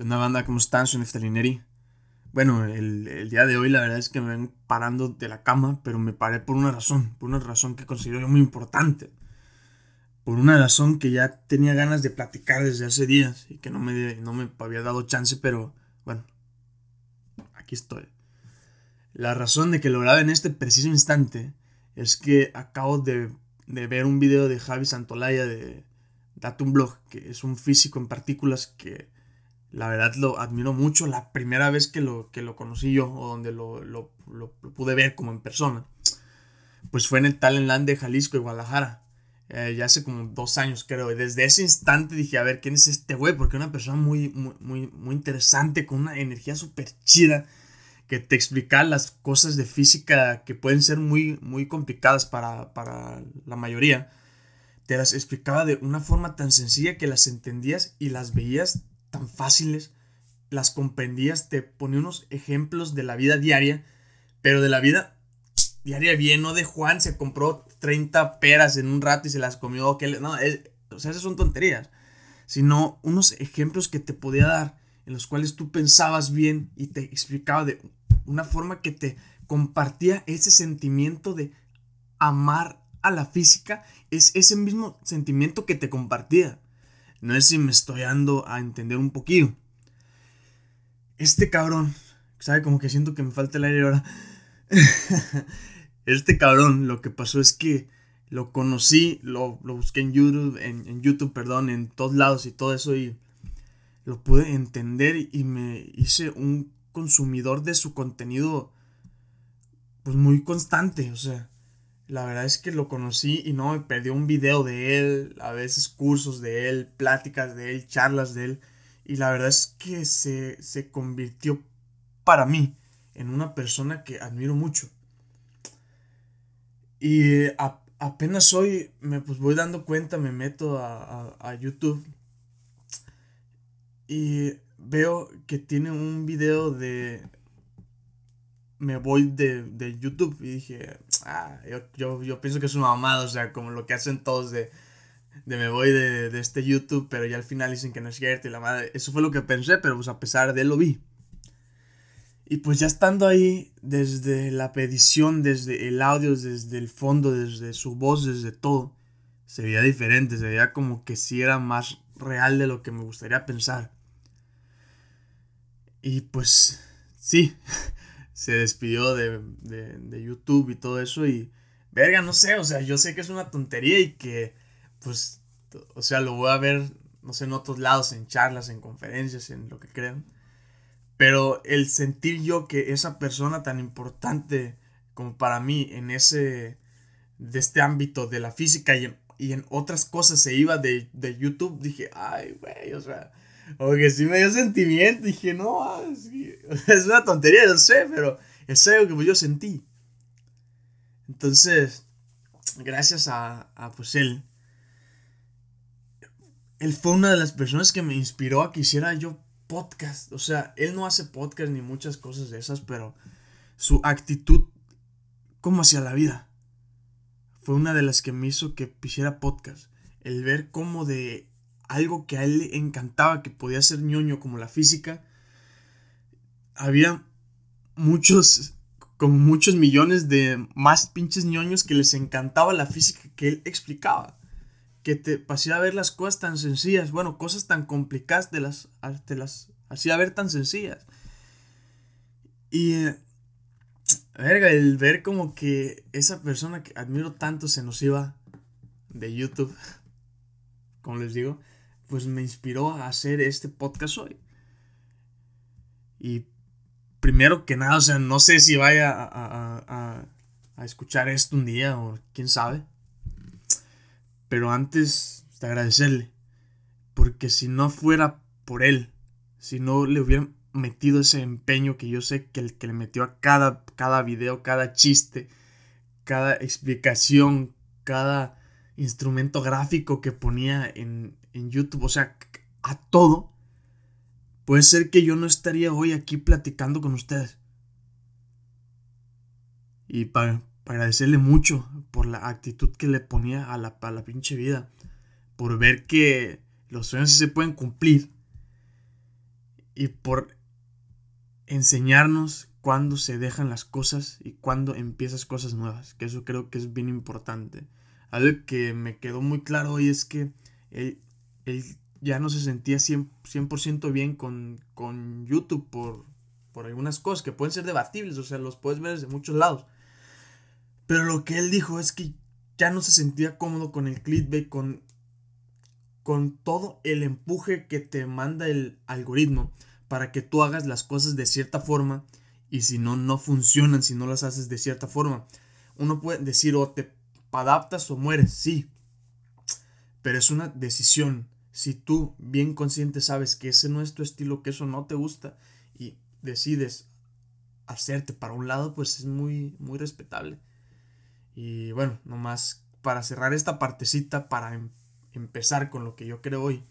¿Qué banda? ¿Cómo están? Soy Neftalineri. Bueno, el, día de hoy la verdad es que me ven parando de la cama, pero me paré por una razón, por una razón que considero yo muy importante. Por una razón que ya tenía ganas de platicar desde hace días y que no me, no me había dado chance, pero bueno, aquí estoy. La razón de que lo grabé en este preciso instante es que acabo de, de ver un video de Javi Santolaya de Date un Blog, que es un físico en partículas que la verdad lo admiro mucho. La primera vez que lo, que lo conocí yo, o donde lo, lo, pude ver como en persona, pues fue en el Talent Land de Jalisco y Guadalajara. Eh, ya hace como dos años, creo. Y desde ese instante dije, a ver, ¿quién es este güey? Porque es una persona muy, muy, muy, muy interesante, con una energía súper chida, que te explica las cosas de física que pueden ser muy, muy complicadas para, para la mayoría. Te las explicaba de una forma tan sencilla que las entendías y las veías tan fáciles, las comprendías, te ponía unos ejemplos de la vida diaria, pero de la vida diaria bien, no de Juan se compró 30 peras en un rato y se las comió, que no, o sea, esas son tonterías, sino unos ejemplos que te podía dar, en los cuales tú pensabas bien y te explicaba de una forma que te compartía ese sentimiento de amar a la física, es ese mismo sentimiento que te compartía. No sé si me estoy dando a entender un poquito. Este cabrón, ¿sabe? Como que siento que me falta el aire ahora. este cabrón, lo que pasó es que lo conocí, lo, busqué en YouTube, en, YouTube, perdón, en todos lados y todo eso y lo pude entender y me hice un consumidor de su contenido pues muy constante, o sea, la verdad es que lo conocí y no me perdí un video de él, a veces cursos de él, pláticas de él, charlas de él. Y la verdad es que se, se convirtió para mí en una persona que admiro mucho. Y apenas hoy me pues voy dando cuenta, me meto a, a YouTube y veo que tiene un video de me voy de, YouTube y dije, ah, yo, yo, pienso que es una mamada, o sea, como lo que hacen todos de, de me voy de, de, este YouTube, pero ya al final dicen que no es cierto y la madre, eso fue lo que pensé, pero pues a pesar de él lo vi. Y pues ya estando ahí, desde la petición, desde el audio, desde el fondo, desde su voz, desde todo, se veía diferente, se veía como que sí era más real de lo que me gustaría pensar. Y pues sí, se despidió de, YouTube y todo eso y, verga, no sé, o sea, yo sé que es una tontería y que, pues, o sea, lo voy a ver, no sé, en otros lados, en charlas, en conferencias, en lo que crean. Pero el sentir yo que esa persona tan importante como para mí en ese, de este ámbito de la física y en, y en otras cosas se iba de, de YouTube, dije, ay, güey, o sea, como que sí me dio sentimiento. Dije, no, ah, es una tontería, no sé, pero es algo que yo sentí. Entonces, gracias a, a pues él, él fue una de las personas que me inspiró a que hiciera yo podcast. O sea, él no hace podcast ni muchas cosas de esas, pero su actitud como hacia la vida fue una de las que me hizo que hiciera podcast. El ver cómo de algo que a él le encantaba, que podía ser ñoño como la física, había muchos, como muchos millones de más pinches ñoños que les encantaba la física que él explicaba. Que te hacía ver las cosas tan sencillas, bueno, cosas tan complicadas, de las, te las hacía ver tan sencillas. Y, eh, verga, el ver como que esa persona que admiro tanto se nos iba de YouTube, como les digo, pues me inspiró a hacer este podcast hoy. Y primero que nada, o sea, no sé si vaya a, escuchar esto un día o quién sabe. Pero antes de agradecerle. Porque si no fuera por él, si no le hubiera metido ese empeño que yo sé que, el, que le metió a cada, cada video, cada chiste, cada explicación, cada instrumento gráfico que ponía en, en YouTube, o sea, a todo, puede ser que yo no estaría hoy aquí platicando con ustedes. Y para, agradecerle mucho por la actitud que le ponía a la, a la pinche vida, por ver que los sueños sí se pueden cumplir. y por enseñarnos cuándo se dejan las cosas y cuándo empiezas cosas nuevas, que eso creo que es bien importante. Algo que me quedó muy claro hoy es que él, ya no se sentía 100%, bien con, con YouTube por, por algunas cosas que pueden ser debatibles, o sea, los puedes ver desde muchos lados. Pero lo que él dijo es que ya no se sentía cómodo con el clickbait, con, con todo el empuje que te manda el algoritmo para que tú hagas las cosas de cierta forma y si no, no funcionan, si no las haces de cierta forma. Uno puede decir o te adaptas o mueres, sí, pero es una decisión. Si tú bien consciente sabes que ese no es tu estilo, que eso no te gusta y decides hacerte para un lado, pues es muy, muy respetable. Y bueno, nomás para cerrar esta partecita, para em, empezar con lo que yo creo hoy,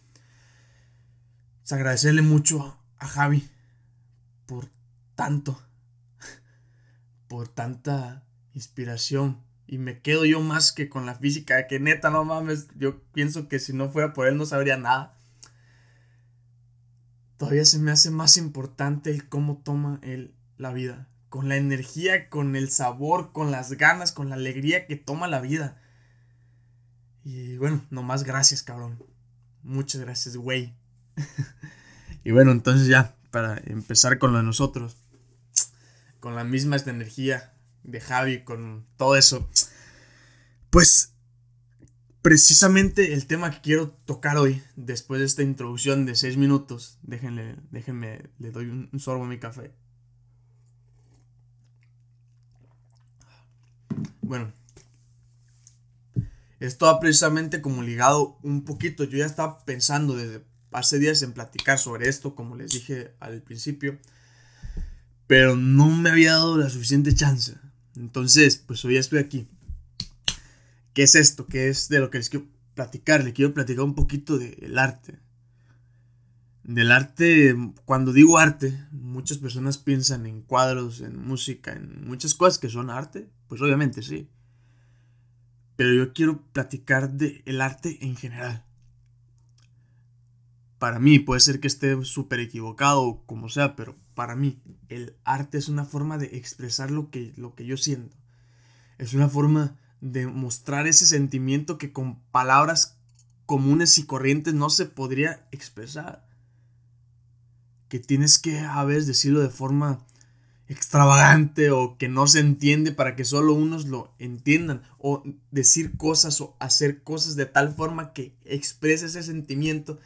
es agradecerle mucho a Javi por tanto, por tanta inspiración. Y me quedo yo más que con la física, que neta, no mames, yo pienso que si no fuera por él no sabría nada. Todavía se me hace más importante el cómo toma él la vida. Con la energía, con el sabor, con las ganas, con la alegría que toma la vida. Y bueno, nomás gracias, cabrón. Muchas gracias, güey. y bueno, entonces ya, para empezar con lo de nosotros. Con la misma esta energía de Javi, con todo eso. Pues precisamente el tema que quiero tocar hoy, después de esta introducción de seis minutos, déjenle, déjenme, le doy un sorbo a mi café. Bueno, esto va precisamente como ligado un poquito. Yo ya estaba pensando desde hace días en platicar sobre esto, como les dije al principio, pero no me había dado la suficiente chance. Entonces, pues hoy estoy aquí. ¿Qué es esto? ¿Qué es de lo que les quiero platicar? Les quiero platicar un poquito del arte. Del arte, cuando digo arte, muchas personas piensan en cuadros, en música, en muchas cosas que son arte. Pues obviamente sí. Pero yo quiero platicar del el arte en general. Para mí, puede ser que esté súper equivocado o como sea, pero para mí, el arte es una forma de expresar lo que, lo que yo siento. Es una forma de mostrar ese sentimiento que con palabras comunes y corrientes no se podría expresar. Que tienes que a veces decirlo de forma extravagante o que no se entiende para que solo unos lo entiendan o decir cosas o hacer cosas de tal forma que exprese ese sentimiento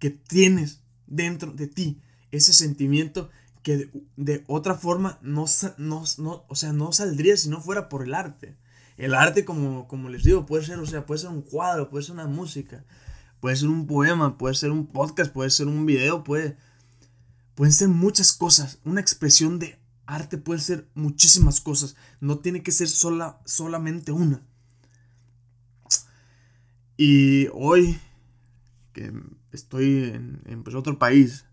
que tienes dentro de ti, ese sentimiento que de, otra forma no, no, no, o sea, no saldría si no fuera por el arte. El arte, como, como les digo, puede ser, o sea, puede ser un cuadro, puede ser una música, puede ser un poema, puede ser un podcast, puede ser un video, puede, pueden ser muchas cosas. Una expresión de arte puede ser muchísimas cosas. No tiene que ser sola, solamente una. Y hoy que estoy en, en pues, otro país,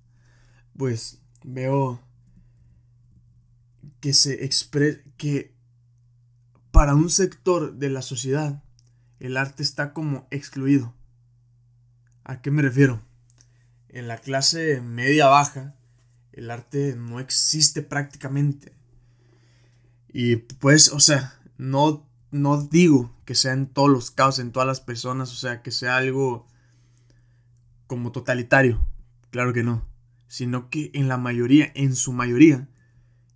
pues veo que se expresa que para un sector de la sociedad, el arte está como excluido. ¿A qué me refiero? En la clase media baja, el arte no existe prácticamente. Y pues, o sea, no, no digo que sea en todos los casos, en todas las personas, o sea, que sea algo como totalitario. Claro que no. Sino que en la mayoría, en su mayoría,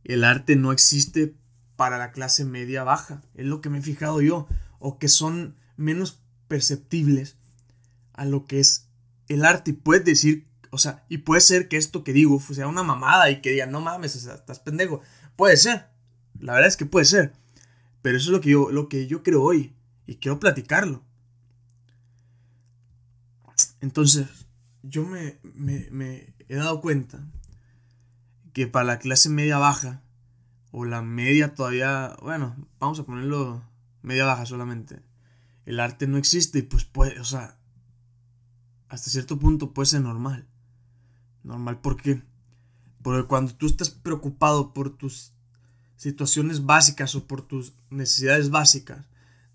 el arte no existe para la clase media baja. Es lo que me he fijado yo. O que son menos perceptibles a lo que es el arte. Y puedes decir, o sea, y puede ser que esto que digo sea una mamada y que digan, no mames, estás pendejo. Puede ser. La verdad es que puede ser. Pero eso es lo que yo, lo que yo creo hoy. Y quiero platicarlo. Entonces, yo me, me, me he dado cuenta que para la clase media baja, o la media todavía, bueno, vamos a ponerlo media baja solamente. El arte no existe y pues puede, o sea, hasta cierto punto puede ser normal. Normal, ¿por qué? Porque cuando tú estás preocupado por tus situaciones básicas o por tus necesidades básicas,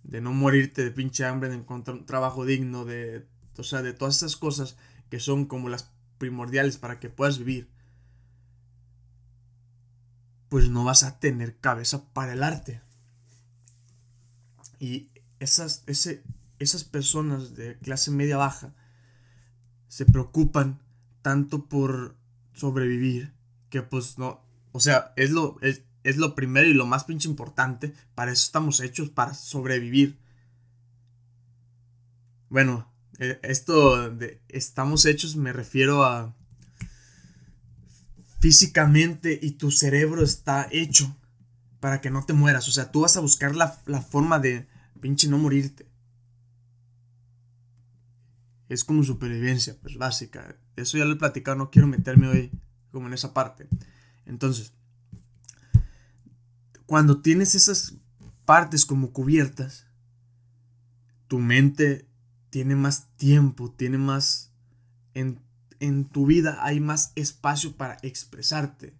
de no morirte de pinche hambre, de encontrar un trabajo digno, de, o sea, de todas esas cosas que son como las primordiales para que puedas vivir, pues no vas a tener cabeza para el arte. Y esas, ese, esas personas de clase media baja se preocupan tanto por sobrevivir que pues no, o sea, es lo, es, es lo primero y lo más pinche importante, para eso estamos hechos, para sobrevivir. Bueno, esto de estamos hechos me refiero a físicamente y tu cerebro está hecho para que no te mueras. O sea, tú vas a buscar la, la forma de pinche no morirte. Es como supervivencia, pues básica. Eso ya lo he platicado, no quiero meterme hoy como en esa parte. Entonces, cuando tienes esas partes como cubiertas, tu mente tiene más tiempo, tiene más... En, en tu vida hay más espacio para expresarte.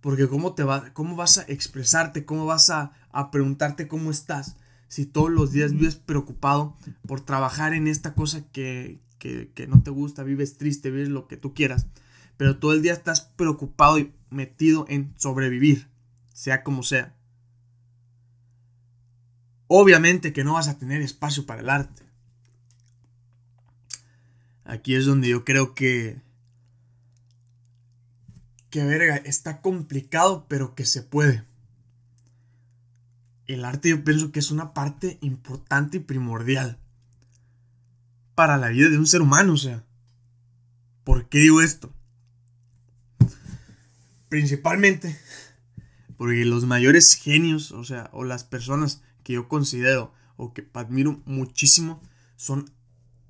Porque ¿cómo, te va, cómo vas a expresarte? ¿Cómo vas a, a preguntarte cómo estás? Si todos los días vives preocupado por trabajar en esta cosa que, que, que no te gusta, vives triste, vives lo que tú quieras. Pero todo el día estás preocupado y metido en sobrevivir, sea como sea. Obviamente que no vas a tener espacio para el arte. Aquí es donde yo creo que. Que verga, está complicado, pero que se puede. El arte yo pienso que es una parte importante y primordial para la vida de un ser humano, o sea. ¿Por qué digo esto? Principalmente porque los mayores genios, o sea, o las personas que yo considero o que admiro muchísimo son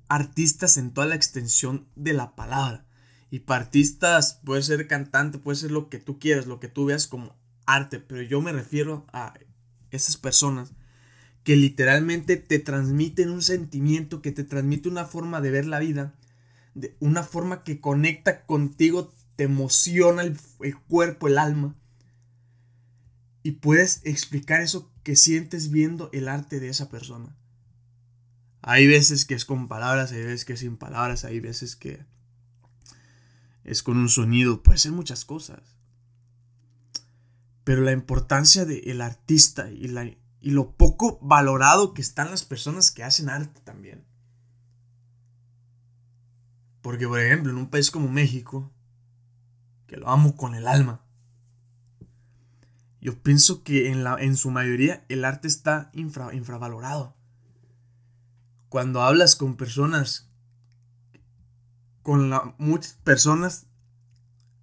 artistas en toda la extensión de la palabra. Y para artistas puede ser cantante, puede ser lo que tú quieras, lo que tú veas como arte, pero yo me refiero a esas personas que literalmente te transmiten un sentimiento, que te transmite una forma de ver la vida, de una forma que conecta contigo, te emociona el, el cuerpo, el alma. Y puedes explicar eso que sientes viendo el arte de esa persona. Hay veces que es con palabras, hay veces que es sin palabras, hay veces que es con un sonido, puede ser muchas cosas. Pero la importancia del artista y, lo poco valorado que están las personas que hacen arte también. Porque, por ejemplo, en un país como México, que lo amo con el alma, yo pienso que en su mayoría el arte está infravalorado cuando hablas con personas, con la, muchas personas,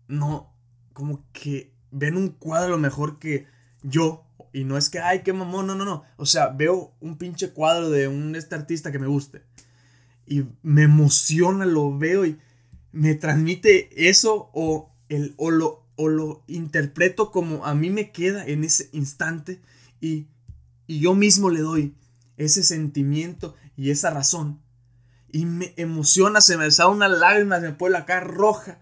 no, como que ven un cuadro mejor que yo. Y no es que, ay, qué mamón, no, no, no. O sea, veo un pinche cuadro de un este artista que me guste. Y me emociona, lo veo y me transmite eso o, el, o, lo, o lo interpreto como a mí me queda en ese instante y, y yo mismo le doy ese sentimiento y esa razón. Y me emociona, se me sale una lágrima, se me pone la cara roja.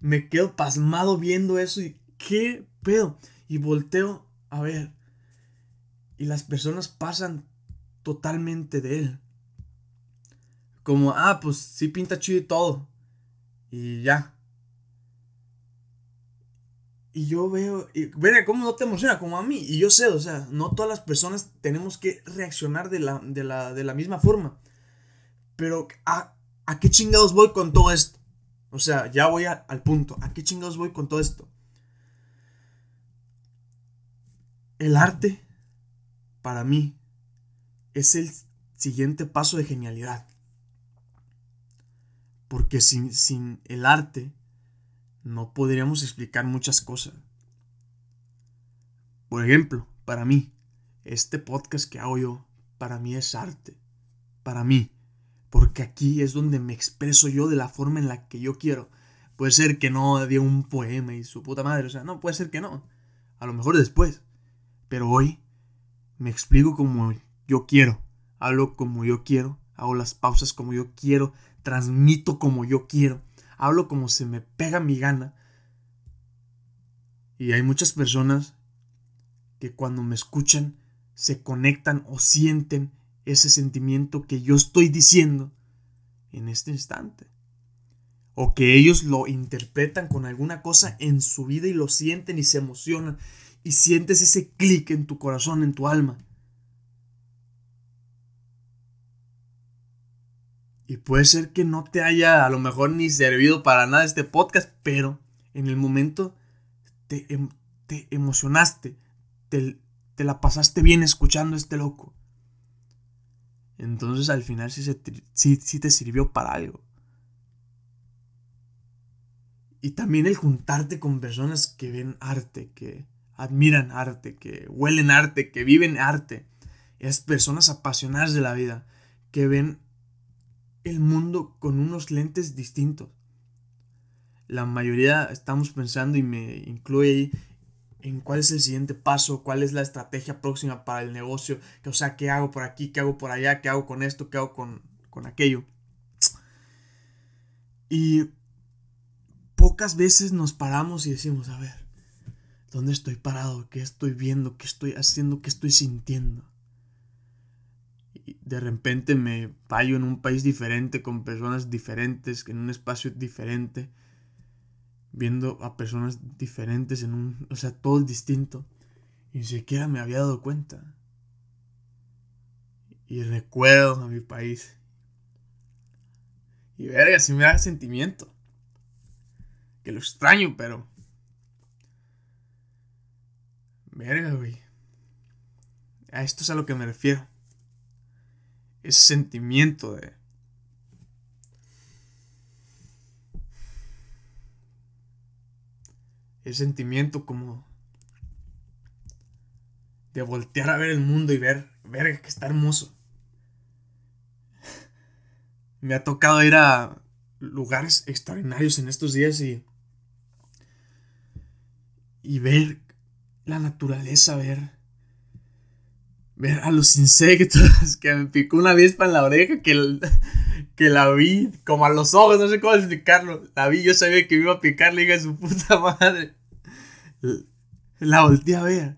Me quedo pasmado viendo eso y qué pedo. Y volteo a ver. Y las personas pasan totalmente de él. Como, ah, pues sí pinta chido y todo. Y ya. Y yo veo, y, verga, ¿cómo no te emociona? Como a mí. Y yo sé, o sea, no todas las personas tenemos que reaccionar de la, de la, misma forma. Pero, ¿a, ¿a, qué chingados voy con todo esto? O sea, ya voy al punto. ¿A qué chingados voy con todo esto? El arte, para mí, es el siguiente paso de genialidad. Porque sin, sin el arte no podríamos explicar muchas cosas. Por ejemplo, para mí, este podcast que hago yo, para mí es arte. Para mí. Porque aquí es donde me expreso yo de la forma en la que yo quiero. Puede ser que no diga un poema y su puta madre. O sea, no, puede ser que no. A lo mejor después. Pero hoy me explico como yo quiero. Hablo como yo quiero. Hago las pausas como yo quiero. Transmito como yo quiero hablo como se me pega mi gana. Y hay muchas personas que cuando me escuchan se conectan o sienten ese sentimiento que yo estoy diciendo en este instante. o que ellos lo interpretan con alguna cosa en su vida y lo sienten y se emocionan y sientes ese clic en tu corazón, en tu alma. Y puede ser que no te haya a lo mejor ni servido para nada este podcast, pero en el momento te, em, te emocionaste, te, te, la pasaste bien escuchando este loco. Entonces al final sí, sí, sí te sirvió para algo. Y también el juntarte con personas que ven arte, que admiran arte, que huelen arte, que viven arte. Es personas apasionadas de la vida, que ven el mundo con unos lentes distintos. La mayoría estamos pensando y me incluye ahí en cuál es el siguiente paso, cuál es la estrategia próxima para el negocio, o sea, qué hago por aquí, qué hago por allá, qué hago con esto, qué hago con, con aquello. Y pocas veces nos paramos y decimos, a ver, ¿dónde estoy parado? ¿Qué estoy viendo? ¿Qué estoy haciendo? ¿Qué estoy sintiendo? De repente me fallo en un país diferente, con personas diferentes, en un espacio diferente, viendo a personas diferentes en un, o sea, todo distinto. Y ni siquiera me había dado cuenta. Y recuerdo a mi país. Y verga, si me da sentimiento. Que lo extraño, pero. Verga, güey. A esto es a lo que me refiero ese sentimiento de... El sentimiento como de voltear a ver el mundo y ver, ver que está hermoso. Me ha tocado ir a lugares extraordinarios en estos días y y ver la naturaleza, ver ver a los insectos, que me picó una avispa en la oreja, que, que la vi como a los ojos, no sé cómo explicarlo. La vi, yo sabía que me iba a picar, le dije a su puta madre. La volteé a ver.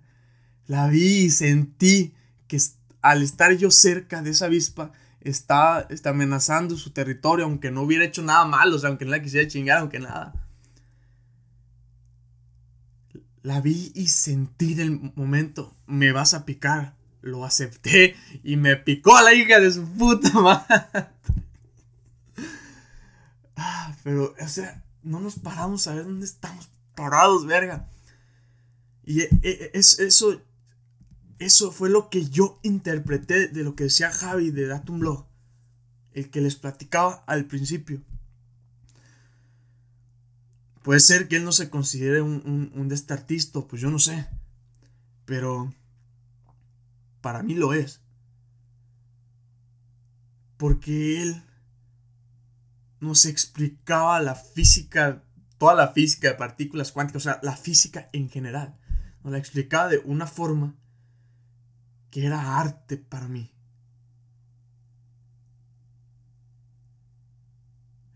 La vi y sentí que al estar yo cerca de esa avispa, está, está amenazando su territorio, aunque no hubiera hecho nada malo, o sea, aunque no la quisiera chingar, aunque nada. La vi y sentí del momento, me vas a picar lo acepté y me picó a la hija de su puta madre. Ah, pero, o sea, no nos paramos a ver dónde estamos parados, verga. Y e, e, es, eso, eso fue lo que yo interpreté de lo que decía Javi de Datum Blog. El que les platicaba al principio. Puede ser que él no se considere un, un, un destartista, pues yo no sé. Pero para mí lo es. Porque él nos explicaba la física, toda la física de partículas cuánticas, o sea, la física en general. Nos la explicaba de una forma que era arte para mí.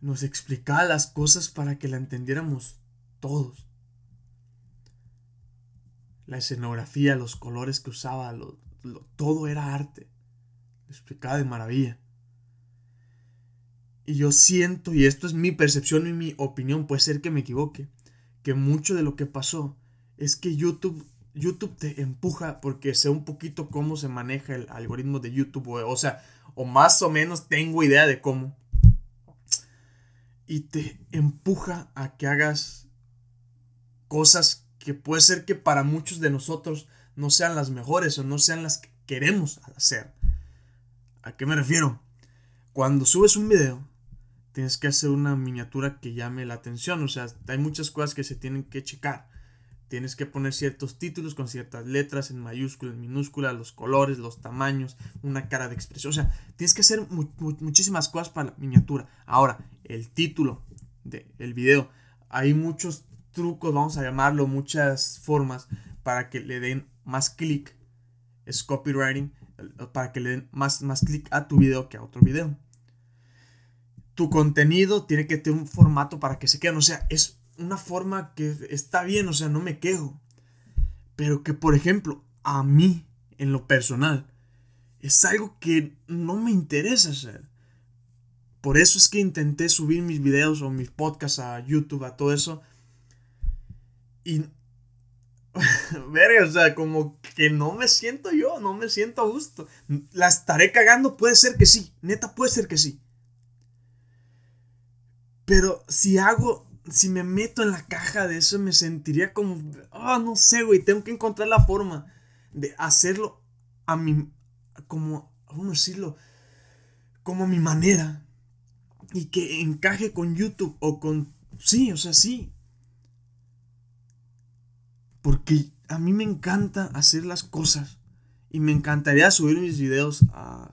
Nos explicaba las cosas para que la entendiéramos todos. La escenografía, los colores que usaba, los, todo era arte. Lo explicaba de maravilla. Y yo siento, y esto es mi percepción y mi opinión, puede ser que me equivoque, que mucho de lo que pasó es que YouTube, YouTube te empuja porque sé un poquito cómo se maneja el algoritmo de YouTube, o sea, o más o menos tengo idea de cómo. Y te empuja a que hagas cosas que puede ser que para muchos de nosotros no sean las mejores o no sean las que queremos hacer. ¿A qué me refiero? Cuando subes un video, tienes que hacer una miniatura que llame la atención. O sea, hay muchas cosas que se tienen que checar. Tienes que poner ciertos títulos con ciertas letras en mayúsculas, en minúsculas, los colores, los tamaños, una cara de expresión. O sea, tienes que hacer muchísimas cosas para la miniatura. Ahora, el título del video. Hay muchos trucos, vamos a llamarlo, muchas formas para que le den más clic, es copywriting, para que le den más, más clic a tu video que a otro video. Tu contenido tiene que tener un formato para que se quede, o sea, es una forma que está bien, o sea, no me quejo. Pero que, por ejemplo, a mí, en lo personal, es algo que no me interesa hacer. por eso es que intenté subir mis videos o mis podcasts a YouTube, a todo eso. Y. Verga, o sea, como que no me siento yo, no me siento a gusto. ¿La estaré cagando? Puede ser que sí, neta, puede ser que sí. Pero si hago, si me meto en la caja de eso, me sentiría como, ah, no sé, güey, tengo que encontrar la forma de hacerlo a mi, como, ¿cómo decirlo? Como a mi manera. Y que encaje con YouTube o con, sí, o sea, sí. Porque a mí me encanta hacer las cosas. Y me encantaría subir mis videos a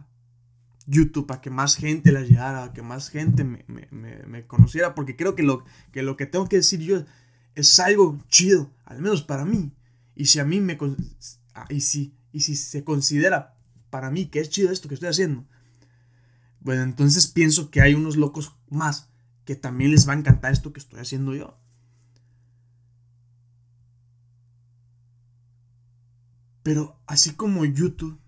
YouTube para que más gente la llegara, que más gente me, conociera. Porque creo que lo, que lo que tengo que decir yo es algo chido, al menos para mí. Y si a mí me... Ah, y si, y si se considera para mí que es chido esto que estoy haciendo, bueno, entonces pienso que hay unos locos más que también les va a encantar esto que estoy haciendo yo. Pero así como YouTube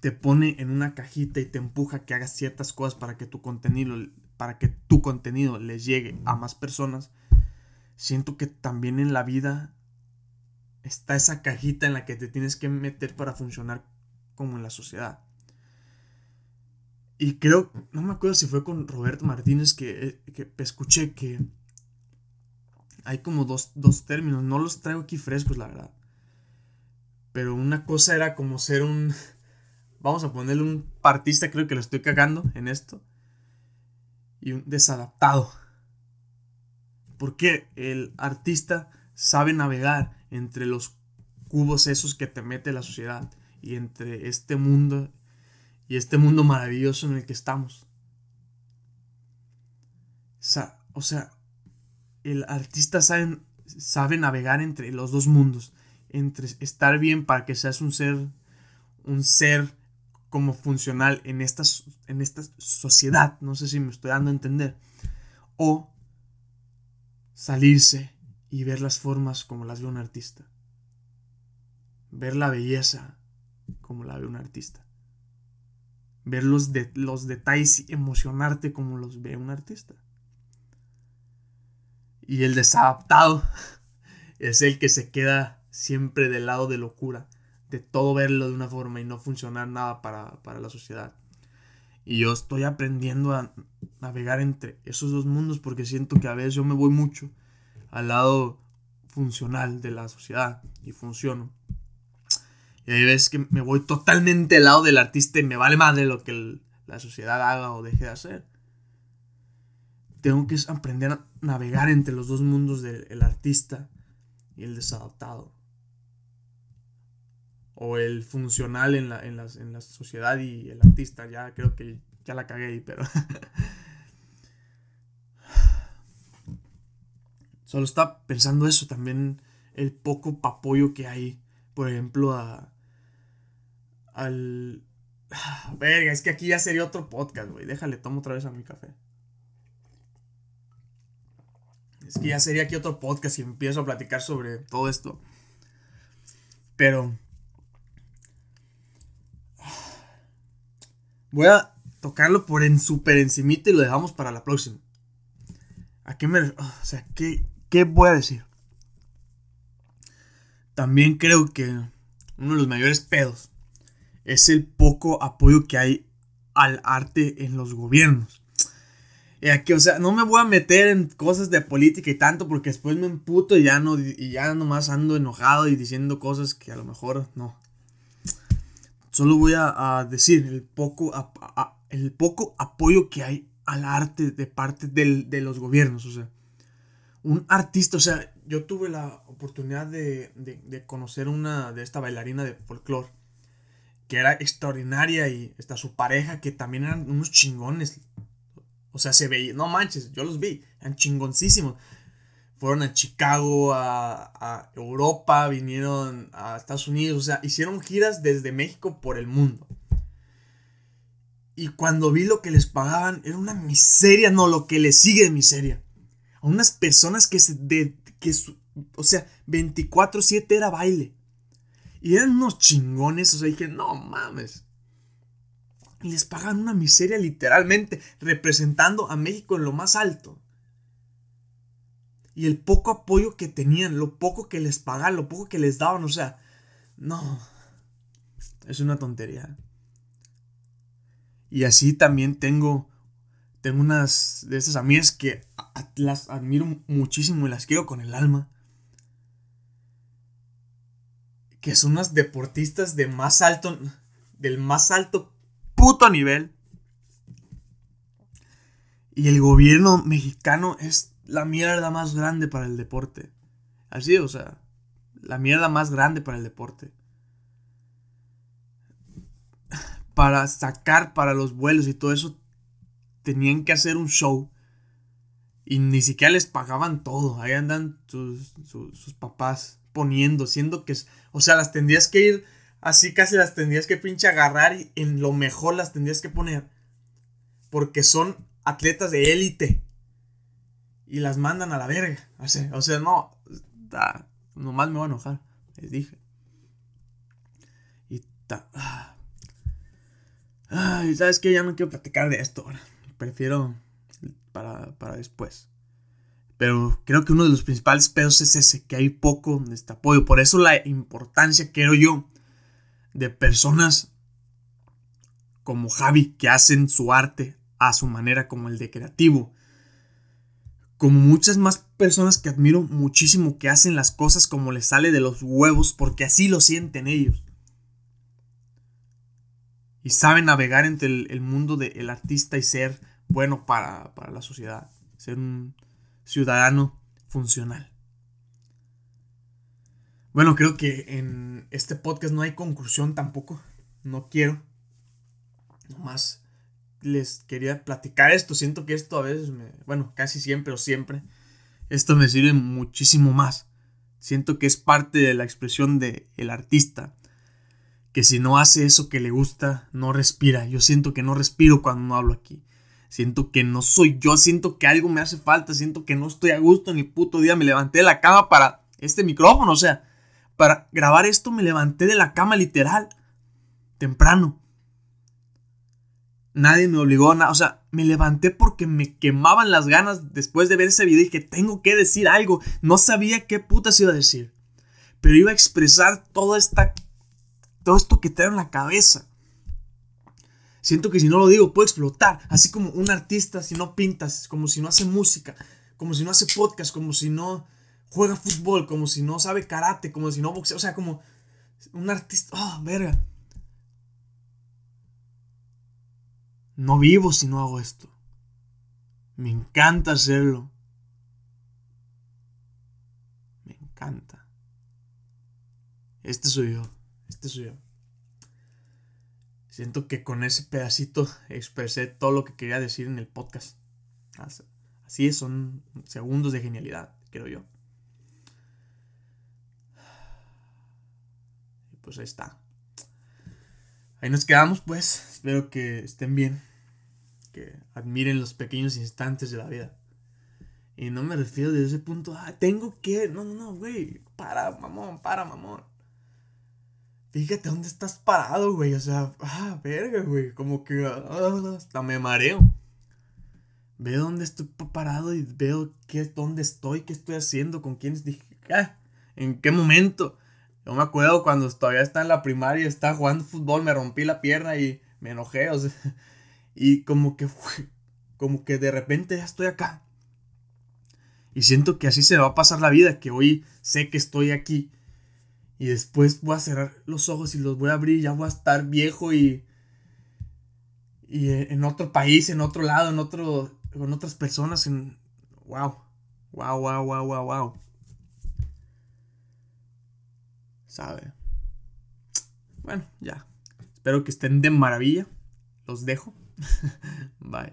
te pone en una cajita y te empuja que hagas ciertas cosas para que tu contenido, para que tu contenido les llegue a más personas, siento que también en la vida está esa cajita en la que te tienes que meter para funcionar como en la sociedad. Y creo, no me acuerdo si fue con Roberto Martínez que, que escuché que hay como dos, dos términos, no los traigo aquí frescos, la verdad. Pero una cosa era como ser un, vamos a ponerle un partista, creo que lo estoy cagando en esto, y un desadaptado. Porque el artista sabe navegar entre los cubos esos que te mete la sociedad y entre este mundo y este mundo maravilloso en el que estamos. O sea, el artista sabe, sabe navegar entre los dos mundos, entre estar bien para que seas un ser, un ser como funcional en esta, en esta sociedad, no sé si me estoy dando a entender, o salirse y ver las formas como las ve un artista. Ver la belleza como la ve un artista. Ver los, los detalles y emocionarte como los ve un artista. Y el desadaptado es el que se queda siempre del lado de locura, de todo verlo de una forma y no funcionar nada para, para la sociedad. Y yo estoy aprendiendo a navegar entre esos dos mundos porque siento que a veces yo me voy mucho al lado funcional de la sociedad y funciono. Y hay veces que me voy totalmente al lado del artista y me vale más de lo que la sociedad haga o deje de hacer. Tengo que aprender a navegar entre los dos mundos del artista y el desadaptado. O el funcional en la, en, en la sociedad y el artista. Ya creo que ya la cagué ahí, pero... Solo está pensando eso, también el poco apoyo que hay, por ejemplo, a... al... Verga, es que aquí ya sería otro podcast, güey. Déjale, tomo otra vez a mi café. Es que ya sería aquí otro podcast y empiezo a platicar sobre todo esto. Pero... Voy a tocarlo por en super encimita y lo dejamos para la próxima. ¿A qué me... O sea, ¿qué, ¿Qué voy a decir? También creo que uno de los mayores pedos es el poco apoyo que hay al arte en los gobiernos. Y aquí, o sea, no me voy a meter en cosas de política y tanto porque después me emputo y ya no y ya ando enojado y diciendo cosas que a lo mejor no. Solo voy a, decir el poco, el poco apoyo que hay al arte de parte de los gobiernos. O sea, un artista, o sea, yo tuve la oportunidad de, conocer una de esta bailarina de folclore, que era extraordinaria y está su pareja, que también eran unos chingones. O sea, se veía, no manches, yo los vi, eran chingoncísimos. Fueron a Chicago, a, a Europa, vinieron a Estados Unidos, o sea, hicieron giras desde México por el mundo. Y cuando vi lo que les pagaban, era una miseria, no, lo que les sigue de miseria a unas personas que se de, que o sea, 24/7 era baile. Y eran unos chingones, o sea, dije, "No mames." Y les pagan una miseria literalmente, representando a México en lo más alto. Y el poco apoyo que tenían, lo poco que les pagaban, lo poco que les daban, o sea, no. Es una tontería. Y así también tengo, tengo unas de esas amigas que las admiro muchísimo y las quiero con el alma. Que son unas deportistas de más alto, del más alto puto nivel. Y el gobierno mexicano es la mierda más grande para el deporte. Así, o sea, la mierda más grande para el deporte. Para sacar para los vuelos y todo eso, tenían que hacer un show. Y ni siquiera les pagaban todo. Ahí andan sus, sus papás poniendo, siendo que... O sea, las tendrías que ir así, casi las tendrías que pinche agarrar y en lo mejor las tendrías que poner. Porque son atletas de élite. Y las mandan a la verga. O sea, o sea no. nomás me voy a enojar. Les dije. Y ta. Ay, ¿sabes qué? Ya no quiero platicar de esto ahora. Prefiero para, para después. Pero creo que uno de los principales pedos es ese, que hay poco de este apoyo. Por eso la importancia, creo yo, de personas como Javi, que hacen su arte a su manera, como el de creativo. Como muchas más personas que admiro muchísimo, que hacen las cosas como les sale de los huevos, porque así lo sienten ellos y saben navegar entre el, mundo del artista y ser bueno para, la sociedad, ser un ciudadano funcional. Bueno, creo que en este podcast no hay conclusión tampoco. No quiero. Nomás les quería platicar esto. Siento que esto a veces me. Bueno, casi siempre o siempre. Esto me sirve muchísimo más. Siento que es parte de la expresión del el artista que si no hace eso que le gusta, no respira. Yo siento que no respiro cuando no hablo aquí. Siento que no soy yo, siento que algo me hace falta, siento que no estoy a gusto ni puto día. Me levanté de la cama para este micrófono, o sea, para grabar esto me levanté de la cama literal, temprano. Nadie me obligó a nada, o sea, me levanté porque me quemaban las ganas después de ver ese video y que tengo que decir algo. No sabía qué putas iba a decir, pero iba a expresar toda esta todo esto que trae en la cabeza. Siento que si no lo digo puedo explotar. Así como un artista si no pintas, como si no hace música, como si no hace podcast, como si no juega fútbol, como si no sabe karate, como si no boxea. O sea, como un artista... ¡Oh, verga! No vivo si no hago esto. Me encanta hacerlo. Me encanta. Este soy yo. Este soy yo. Siento que con ese pedacito expresé todo lo que quería decir en el podcast. Así es, son segundos de genialidad, creo yo. Pues ahí está. Ahí nos quedamos, pues. Espero que estén bien. Que admiren los pequeños instantes de la vida. Y no me refiero desde ese punto, ah, tengo que. No, no, no, güey. Para, mamón, para, mamón fíjate dónde estás parado, güey. O sea, ah, verga, güey. Como que ah, hasta me mareo. Veo dónde estoy parado y veo qué, dónde estoy, qué estoy haciendo, con quiénes dije, ah, en qué momento. Yo me acuerdo cuando todavía estaba en la primaria, estaba jugando fútbol, me rompí la pierna y me enojé, o sea, y como que, como que de repente ya estoy acá. Y siento que así se va a pasar la vida, que hoy sé que estoy aquí y después voy a cerrar los ojos y los voy a abrir, ya voy a estar viejo y. Y en otro país, en otro lado, en otro. con otras personas. En. Wow. Wow, wow, wow, wow, wow. ¿Sabe? Bueno, ya. Espero que estén de maravilla. Los dejo. Bye.